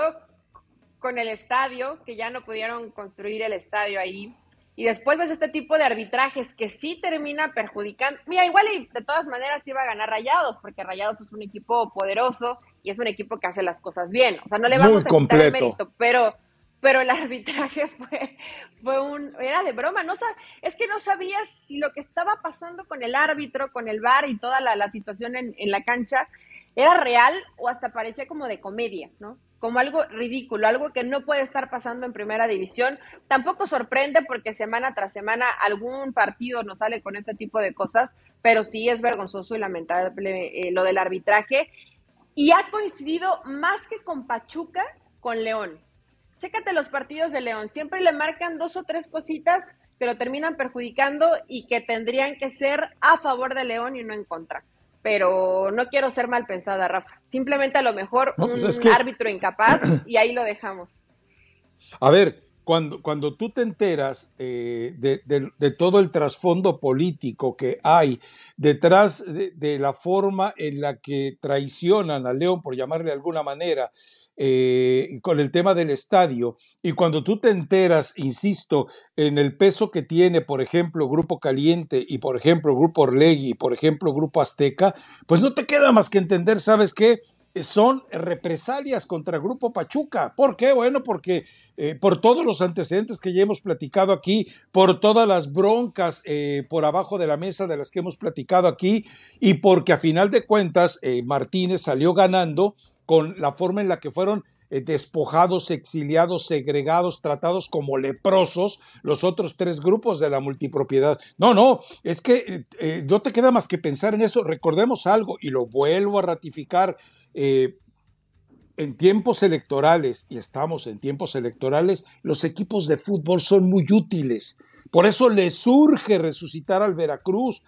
con el estadio, que ya no pudieron construir el estadio ahí, y después ves este tipo de arbitrajes que sí termina perjudicando. Mira, igual y de todas maneras te iba a ganar Rayados, porque Rayados es un equipo poderoso y es un equipo que hace las cosas bien. O sea, no le vamos a el mérito, pero, pero el arbitraje *laughs* fue, fue un, era de broma. No es que no sabías si lo que estaba pasando con el árbitro, con el VAR y toda la, la situación en, en la cancha era real o hasta parecía como de comedia, ¿no? Como algo ridículo, algo que no puede estar pasando en primera división. Tampoco sorprende porque semana tras semana algún partido nos sale con este tipo de cosas, pero sí es vergonzoso y lamentable eh, lo del arbitraje. Y ha coincidido más que con Pachuca, con León. Chécate los partidos de León, siempre le marcan dos o tres cositas que lo terminan perjudicando y que tendrían que ser a favor de León y no en contra pero no quiero ser mal pensada, Rafa. Simplemente a lo mejor pues un árbitro incapaz y ahí lo dejamos. A ver, cuando, cuando tú te enteras eh, de, todo el trasfondo político que hay detrás de, la forma en la que traicionan a León, por llamarle de alguna manera, eh, con el tema del estadio, y cuando tú te enteras, insisto, en el peso que tiene, por ejemplo, Grupo Caliente y, por ejemplo, Grupo Orlegui y, por ejemplo, Grupo Azteca, pues no te queda más que entender, ¿sabes qué? Son represalias contra el Grupo Pachuca. ¿Por qué? Bueno, porque eh, por todos los antecedentes que ya hemos platicado aquí, por todas las broncas eh, por abajo de la mesa de las que hemos platicado aquí, y porque a final de cuentas eh, Martínez salió ganando con la forma en la que fueron despojados, exiliados, segregados, tratados como leprosos los otros tres grupos de la multipropiedad. No, no, es que no te queda más que pensar en eso. Recordemos algo, y lo vuelvo a ratificar, eh, en tiempos electorales, y estamos en tiempos electorales, los equipos de fútbol son muy útiles. Por eso le surge resucitar al Veracruz.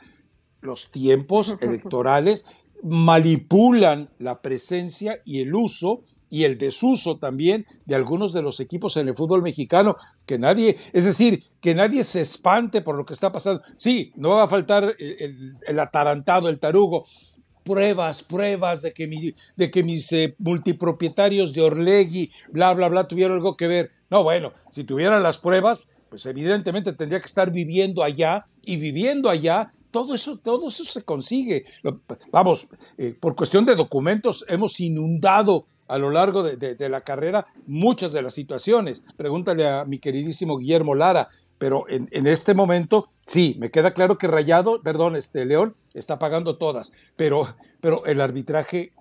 Los tiempos *laughs* electorales manipulan la presencia y el uso y el desuso también de algunos de los equipos en el fútbol mexicano, que nadie, es decir, que nadie se espante por lo que está pasando. Sí, no va a faltar el atarantado, el tarugo, pruebas, pruebas de que, mi, de que mis eh, multipropietarios de Orlegui, bla, bla, bla, tuvieron algo que ver. No, bueno, si tuvieran las pruebas, pues evidentemente tendría que estar viviendo allá y viviendo allá. Todo eso, todo eso se consigue. Vamos, eh, por cuestión de documentos hemos inundado a lo largo de, de, la carrera muchas de las situaciones. Pregúntale a mi queridísimo Guillermo Lara, pero en, en, este momento sí, me queda claro que Rayado, perdón, este León está pagando todas, pero, pero el arbitraje,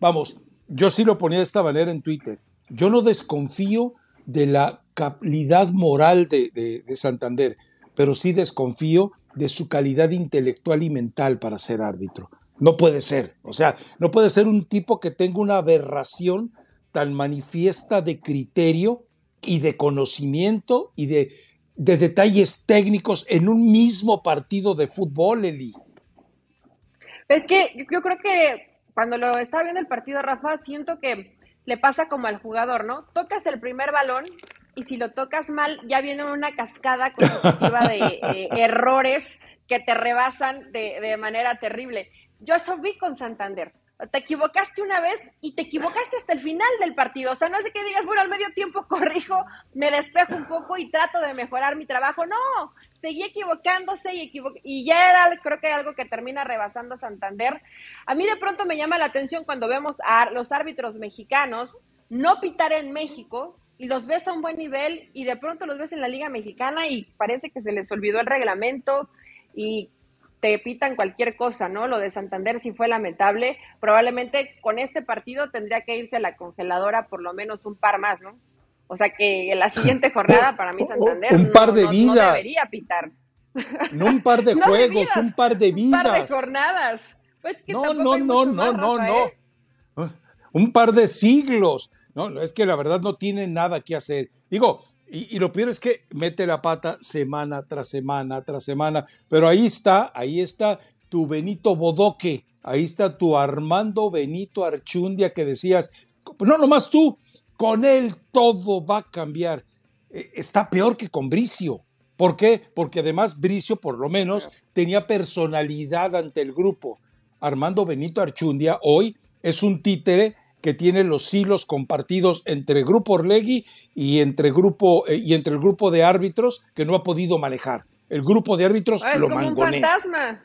vamos, yo sí lo ponía de esta manera en Twitter, yo no desconfío de la calidad moral de, de, Santander, pero sí desconfío de su calidad intelectual y mental para ser árbitro. No puede ser, o sea, no puede ser un tipo que tenga una aberración tan manifiesta de criterio y de conocimiento y de de detalles técnicos en un mismo partido de fútbol, Eli. Es que yo creo que cuando lo estaba viendo el partido, Rafa, siento que le pasa como al jugador, ¿no? Tocas el primer balón y si lo tocas mal, ya viene una cascada consecutiva de *laughs* errores que te rebasan de, de manera terrible. Yo eso vi con Santander te equivocaste una vez y te equivocaste hasta el final del partido. O sea, no es de que digas, bueno, al medio tiempo *laughs* corrijo, me despejo un poco y trato de mejorar mi trabajo. No, seguí equivocándose y, y ya era, creo que algo que termina rebasando Santander. A mí de pronto me llama la atención cuando vemos a los árbitros mexicanos no pitar en México y los ves a un buen nivel y de pronto los ves en la Liga Mexicana y parece que se les olvidó el reglamento y te pitan cualquier cosa, ¿no? Lo de Santander sí fue lamentable. Probablemente con este partido tendría que irse a la congeladora por lo menos un par más, ¿no? O sea que en la siguiente *laughs* jornada para mí Santander un par de vidas. No debería pitar. No un par de *laughs* juegos, un par de vidas. Un par de jornadas. Pues no, no, no, no, no, no. Un par de siglos. No, es que la verdad no tiene nada que hacer. Digo, y, lo peor es que mete la pata semana tras semana tras semana. Pero ahí está, ahí está tu Benito Bodoque, ahí está tu Armando Benito Archundia que decías, no nomás tú, con él todo va a cambiar. E, está peor que con Bricio. ¿Por qué? Porque además Bricio por lo menos tenía personalidad ante el grupo. Armando Benito Archundia hoy es un títere que tiene los hilos compartidos entre Grupo Orlegui y entre, grupo, eh, y entre el grupo de árbitros que no ha podido manejar. El grupo de árbitros ah, lo como un fantasma.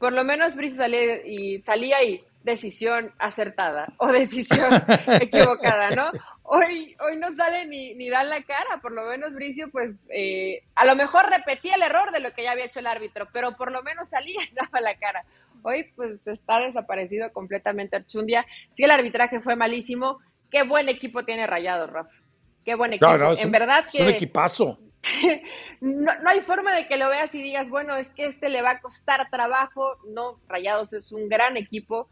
Por lo menos Brice salía y, salía y decisión acertada o decisión *laughs* equivocada, ¿no? Hoy, hoy no sale ni, ni dan la cara, por lo menos Bricio, pues eh, a lo mejor repetía el error de lo que ya había hecho el árbitro, pero por lo menos salía y *laughs* daba la cara. Hoy pues está desaparecido completamente Archundia. Sí, el arbitraje fue malísimo. Qué buen equipo tiene Rayado, Rafa. Qué buen equipo. en verdad que... Es un equipazo. *laughs* no, no, hay forma de que lo veas y digas, bueno, es que este le va a costar trabajo. No, Rayados es un gran equipo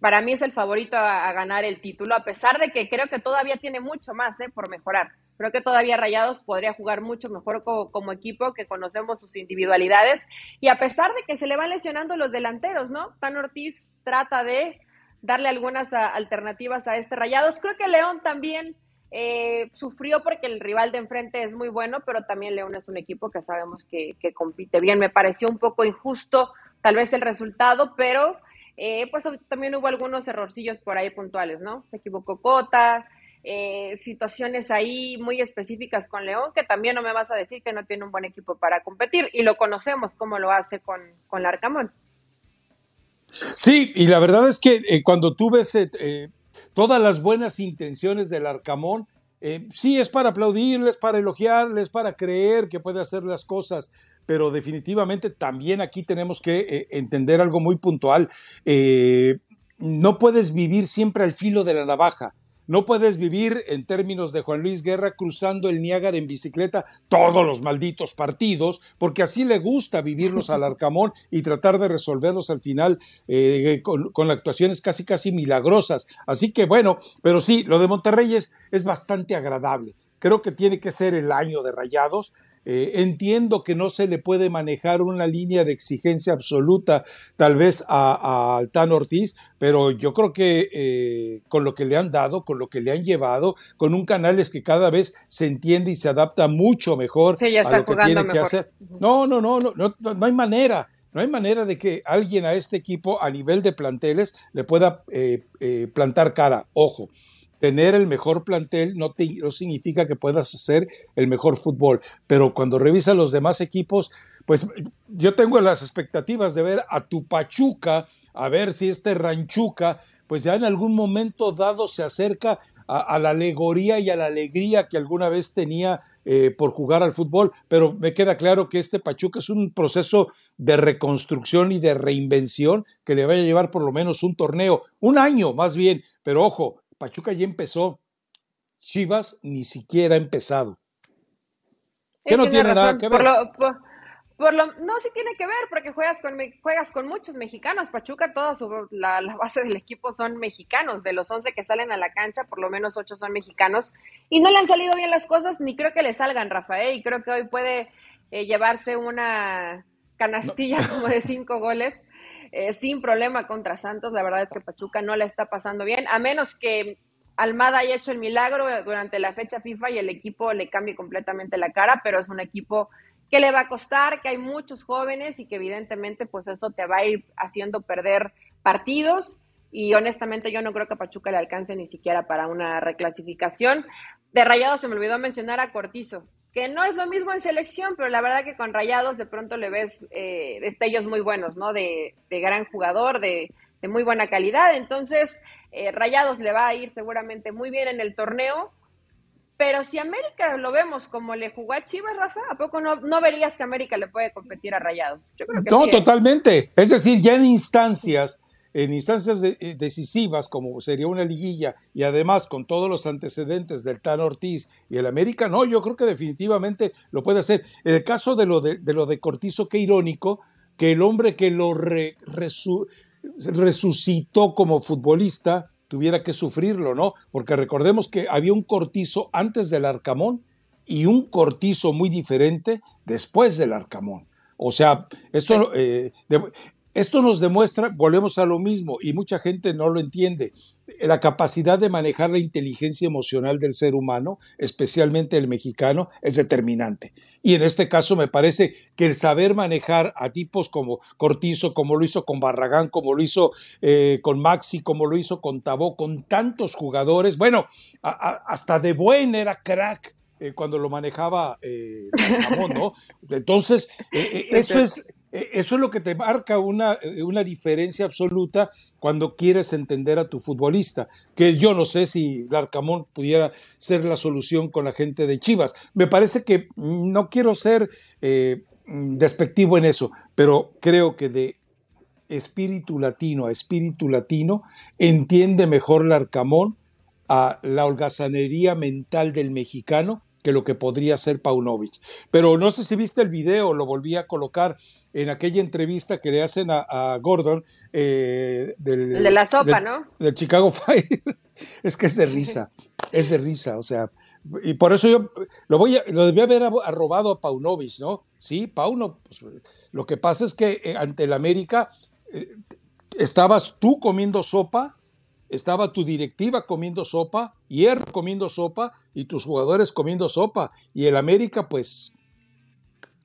para mí es el favorito a, ganar el título, a pesar de que creo que todavía tiene mucho más ¿eh? por mejorar. Creo que todavía Rayados podría jugar mucho mejor como, equipo, que conocemos sus individualidades. Y a pesar de que se le van lesionando los delanteros, ¿no? Tan Ortiz trata de darle algunas alternativas a este Rayados. Creo que León también eh, sufrió porque el rival de enfrente es muy bueno, pero también León es un equipo que sabemos que, compite bien. Me pareció un poco injusto tal vez el resultado, pero eh, pues también hubo algunos errorcillos por ahí puntuales, ¿no? Se equivocó Cota, eh, situaciones ahí muy específicas con León, que también no me vas a decir que no tiene un buen equipo para competir, y lo conocemos como lo hace con, con Larcamón. Sí, y la verdad es que cuando tú ves todas las buenas intenciones del Arcamón, eh, sí es para aplaudirles, para elogiarles, para creer que puede hacer las cosas, pero definitivamente también aquí tenemos que eh, entender algo muy puntual. Eh, no puedes vivir siempre al filo de la navaja. No puedes vivir, en términos de Juan Luis Guerra, cruzando el Niágara en bicicleta todos los malditos partidos, porque así le gusta vivirlos al Arcamón y tratar de resolverlos al final eh, con, actuaciones casi, casi milagrosas. Así que bueno, pero sí, lo de Monterrey es, es bastante agradable. Creo que tiene que ser el año de rayados. Eh, entiendo que no se le puede manejar una línea de exigencia absoluta tal vez a, Altán Ortiz, pero yo creo que eh, con lo que le han dado, con lo que le han llevado, con un canal es que cada vez se entiende y se adapta mucho mejor a lo que tiene que hacer. No, no, no, no, no, no hay manera. No hay manera de que alguien a este equipo a nivel de planteles le pueda eh, plantar cara. Ojo, tener el mejor plantel no, no, significa que puedas hacer el mejor fútbol, pero cuando revisas los demás equipos, pues yo tengo las expectativas de ver a tu Pachuca, a ver si este Ranchuca, pues ya en algún momento dado se acerca a, la alegoría y a la alegría que alguna vez tenía eh, por jugar al fútbol, pero me queda claro que este Pachuca es un proceso de reconstrucción y de reinvención que le vaya a llevar por lo menos un torneo, un año más bien, pero ojo, Pachuca ya empezó. Chivas ni siquiera ha empezado. ¿Qué no tiene nada que ver? Por lo, no, sí tiene que ver, porque juegas con, juegas con muchos mexicanos. Pachuca, toda su, la, base del equipo son mexicanos. De los 11 que salen a la cancha, por lo menos 8 son mexicanos. Y no le han salido bien las cosas, ni creo que le salgan, Rafael. Y creo que hoy puede eh, llevarse una canastilla como de 5 goles. Eh, sin problema contra Santos. La verdad es que Pachuca no la está pasando bien, a menos que Almada haya hecho el milagro durante la fecha FIFA y el equipo le cambie completamente la cara, pero es un equipo que le va a costar, que hay muchos jóvenes y que evidentemente pues eso te va a ir haciendo perder partidos y honestamente yo no creo que a Pachuca le alcance ni siquiera para una reclasificación. De Rayado se me olvidó mencionar a Cortizo que no es lo mismo en selección, pero la verdad que con Rayados de pronto le ves eh, destellos muy buenos, ¿no? De, gran jugador, de, muy buena calidad. Entonces, eh, Rayados le va a ir seguramente muy bien en el torneo. Pero si América lo vemos como le jugó a Chivas, Rafa, ¿a poco no, no verías que América le puede competir a Rayados? Yo creo que no, ¿eh? totalmente. Es decir, ya en instancias en instancias eh, decisivas como sería una liguilla y además con todos los antecedentes del Tan Ortiz y el América, no, yo creo que definitivamente lo puede hacer. En el caso de lo de, lo de Cortizo, qué irónico que el hombre que lo resucitó como futbolista tuviera que sufrirlo, ¿no? Porque recordemos que había un Cortizo antes del Arcamón y un Cortizo muy diferente después del Arcamón. O sea, esto, eh, esto nos demuestra, volvemos a lo mismo, y mucha gente no lo entiende, la capacidad de manejar la inteligencia emocional del ser humano, especialmente el mexicano, es determinante. Y en este caso me parece que el saber manejar a tipos como Cortizo, como lo hizo con Barragán, como lo hizo eh, con Maxi, como lo hizo con Tabó, con tantos jugadores, bueno, hasta De Buen era crack. Eh, cuando lo manejaba eh, ¿no? *laughs* Entonces, eso es eso es lo que te marca una, eh, una, diferencia absoluta cuando quieres entender a tu futbolista, que yo no sé si Larcamón pudiera ser la solución con la gente de Chivas. Me parece que no quiero ser eh, despectivo en eso, pero creo que de espíritu latino a espíritu latino entiende mejor Larcamón a la holgazanería mental del mexicano que lo que podría ser Paunovic. Pero no sé si viste el video, lo volví a colocar en aquella entrevista que le hacen a, Gordon eh, del, de la sopa, ¿no? Del Chicago Fire. *laughs* es que es de risa, es de risa, o sea, y por eso yo lo voy a, lo debía haber robado a Paunovic, ¿no? Sí, Pauno, pues, lo que pasa es que eh, ante el América eh, estabas tú comiendo sopa estaba tu directiva comiendo sopa, Hierro comiendo sopa y tus jugadores comiendo sopa. Y el América, pues,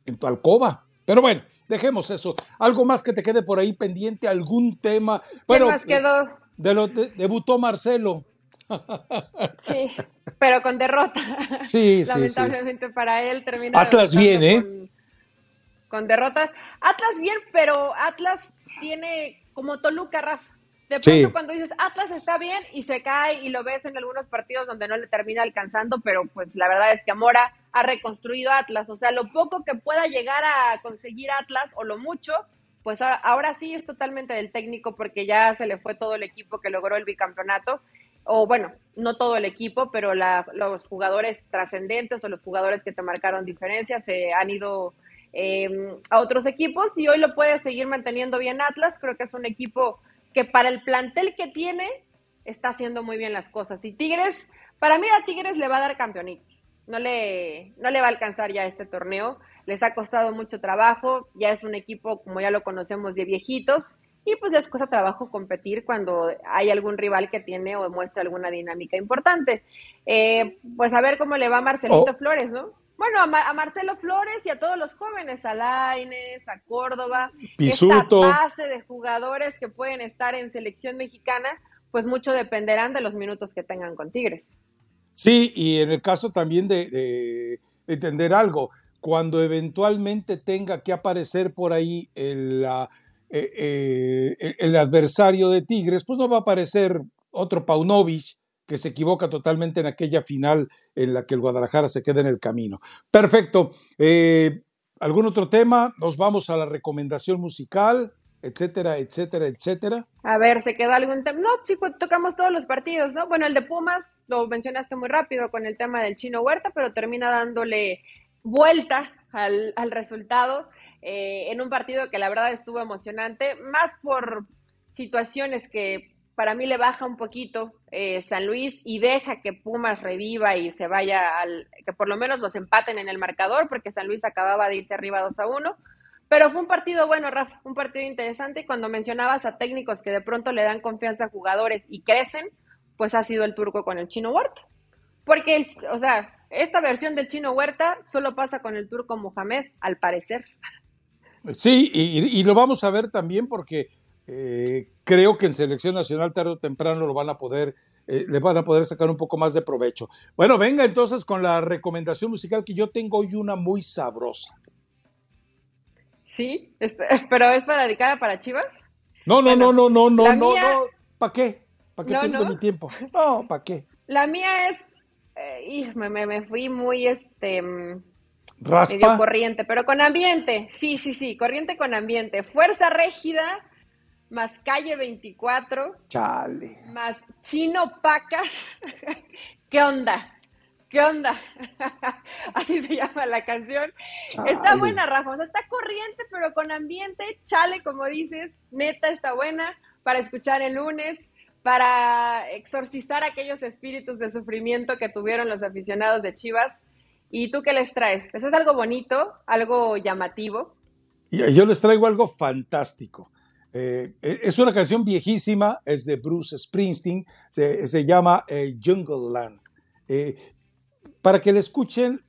en tu alcoba. Pero bueno, dejemos eso. ¿Algo más que te quede por ahí pendiente? ¿Algún tema? Bueno, más quedó? De lo debutó Marcelo. *laughs* Sí, pero con derrota. Sí, Lamentablemente para él terminó. Atlas bien, ¿eh? Con, derrotas. Atlas bien, pero Atlas tiene como Toluca, Rafa. De pronto cuando dices Atlas está bien y se cae y lo ves en algunos partidos donde no le termina alcanzando, pero pues la verdad es que Amora ha reconstruido Atlas. O sea, lo poco que pueda llegar a conseguir Atlas o lo mucho, pues ahora sí es totalmente del técnico porque ya se le fue todo el equipo que logró el bicampeonato o bueno, no todo el equipo, pero los jugadores trascendentes o los jugadores que te marcaron diferencias se han ido em, a otros equipos y hoy lo puede seguir manteniendo bien Atlas. Creo que es un equipo que para el plantel que tiene está haciendo muy bien las cosas. Y Tigres, para mí a Tigres le va a dar campeonitos. No le, no le va a alcanzar ya este torneo. Les ha costado mucho trabajo. Ya es un equipo, como ya lo conocemos, de viejitos y pues les cuesta trabajo competir cuando hay algún rival que tiene o muestra alguna dinámica importante. Eh, pues a ver cómo le va a Marcelito oh. Flores, ¿no? Bueno, a, Marcelo Flores y a todos los jóvenes, a Laines, a Córdoba, Pisuto. esta base de jugadores que pueden estar en selección mexicana, pues mucho dependerán de los minutos que tengan con Tigres. Sí, y en el caso también de, de entender algo, cuando eventualmente tenga que aparecer por ahí el, la, eh, eh, el adversario de Tigres, pues no va a aparecer otro Paunovic que se equivoca totalmente en aquella final en la que el Guadalajara se queda en el camino. Perfecto. Eh, ¿Algún otro tema? Nos vamos a la recomendación musical, etcétera, etcétera, etcétera. A ver, ¿se quedó algún tema? No, sí, pues, tocamos todos los partidos, ¿no? Bueno, el de Pumas lo mencionaste muy rápido con el tema del chino Huerta, pero termina dándole vuelta al, al resultado. Eh, en un partido que la verdad estuvo emocionante, más por situaciones que para mí le baja un poquito eh, San Luis y deja que Pumas reviva y se vaya al, que por lo menos los empaten en el marcador, porque San Luis acababa de irse arriba 2 a 1. Pero fue un partido bueno, Rafa, un partido interesante. Y cuando mencionabas a técnicos que de pronto le dan confianza a jugadores y crecen, pues ha sido el turco con el chino Huerta. Porque, o sea, esta versión del chino Huerta solo pasa con el turco Mohamed, al parecer. Sí, y, lo vamos a ver también porque eh, creo que en selección nacional tarde o temprano lo van a poder, eh, le van a poder sacar un poco más de provecho. Bueno, venga entonces con la recomendación musical que yo tengo hoy una muy sabrosa. Sí, *laughs* pero es para dedicada para Chivas. No, no, no, no, no, no, no, no. ¿Para qué? ¿Para qué tengo mi tiempo? *laughs* No, ¿para qué? La mía es, eh, me, me, fui muy, este, mm, Raspa. corriente, pero con ambiente. Sí, sí, sí, corriente con ambiente. Fuerza Régida, más Calle 24. Chale. Más Chino Pacas. *laughs* ¿Qué onda? ¿Qué onda? *laughs* Así se llama la canción. Está buena, Rafa. O sea, está corriente, pero con ambiente. Chale, como dices. Neta, está buena para escuchar el lunes, para exorcizar aquellos espíritus de sufrimiento que tuvieron los aficionados de Chivas ¿Y tú qué les traes? Eso es algo bonito, algo llamativo. Yo les traigo algo fantástico. Eh, es una canción viejísima, es de Bruce Springsteen, se, llama eh, Jungle Land. Eh, para que le escuchen,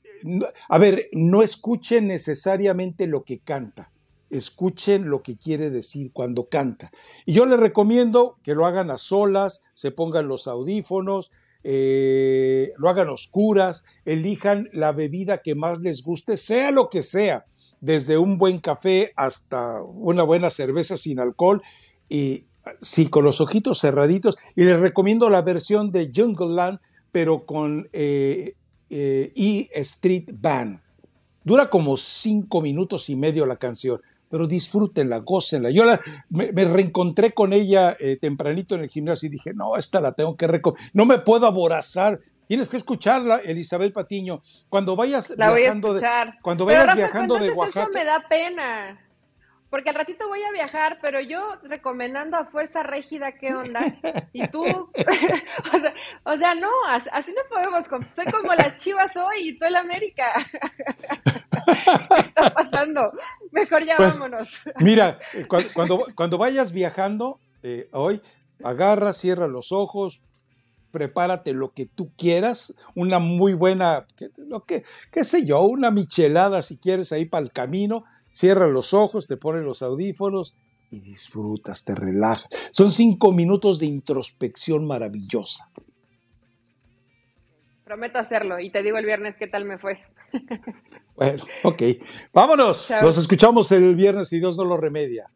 a ver, no escuchen necesariamente lo que canta, escuchen lo que quiere decir cuando canta. Y yo les recomiendo que lo hagan a solas, se pongan los audífonos, eh, lo hagan oscuras, elijan la bebida que más les guste, sea lo que sea, desde un buen café hasta una buena cerveza sin alcohol, y sí, con los ojitos cerraditos. Y les recomiendo la versión de Jungle Land, pero con eh, eh, E Street Band. Dura como cinco minutos y medio la canción pero disfrútenla, gócenla. Yo me, reencontré con ella eh, tempranito en el gimnasio y dije, no, esta la tengo que recordar, no me puedo aborazar. Tienes que escucharla, Elizabeth Patiño. Cuando vayas viajando, de, cuando vayas viajando de Oaxaca. Eso me da pena porque al ratito voy a viajar, pero yo recomendando a Fuerza Régida, ¿qué onda? Y tú, *laughs* *laughs* o, sea, no, así no podemos, soy como las chivas hoy y tú el América. *laughs* ¿Qué está pasando? Mejor ya pues, vámonos. Mira, eh, cuando, cuando, vayas viajando eh, hoy, agarra, cierra los ojos, prepárate lo que tú quieras, una muy buena, lo que, qué sé yo, una michelada si quieres ahí para el camino, cierra los ojos, te pones los audífonos y disfrutas, te relajas. Son cinco minutos de introspección maravillosa. Prometo hacerlo y te digo el viernes qué tal me fue. Bueno, ok. Vámonos. Nos escuchamos el viernes y Dios no lo remedia.